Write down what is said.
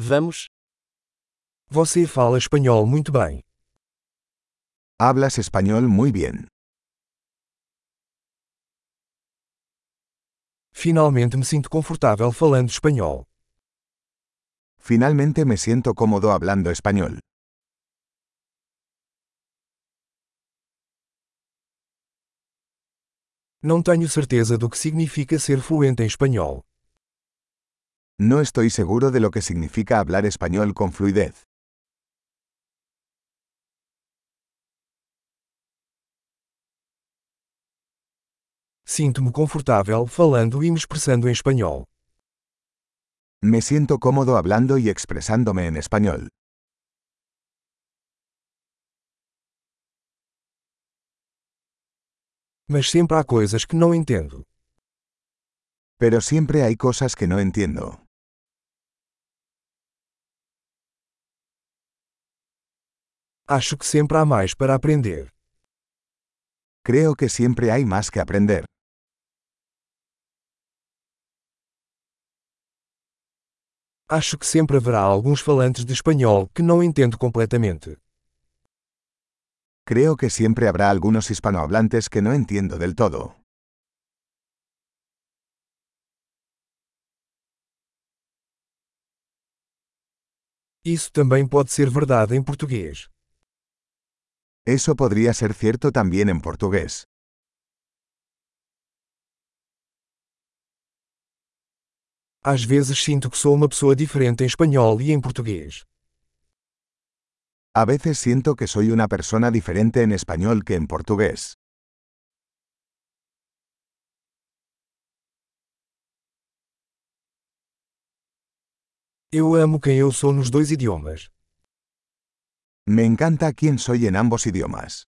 Vamos. Você fala espanhol muito bem. Hablas español muy bien. Finalmente me sinto confortável falando espanhol. Finalmente me siento cómodo hablando español. Não tenho certeza do que significa ser fluente em espanhol. No estoy seguro de lo que significa hablar español con fluidez. Sinto-me confortável falando e me expressando em espanhol. Me siento cómodo hablando y expresándome en español. Mas sempre há coisas que não entendo. Pero siempre hay cosas que no entiendo. Acho que sempre há mais para aprender. Creo que siempre hay más que aprender. Acho que sempre haverá alguns falantes de espanhol que não entendo completamente. Creo que siempre habrá algunos hispanohablantes que no entiendo del todo. Isso também pode ser verdade em português. Eso podría ser cierto también en portugués. Às vezes sinto que sou uma pessoa diferente em espanhol e em português. A veces siento que soy una persona diferente en español que en portugués. Eu amo quem eu sou nos dois idiomas. Me encanta quién soy en ambos idiomas.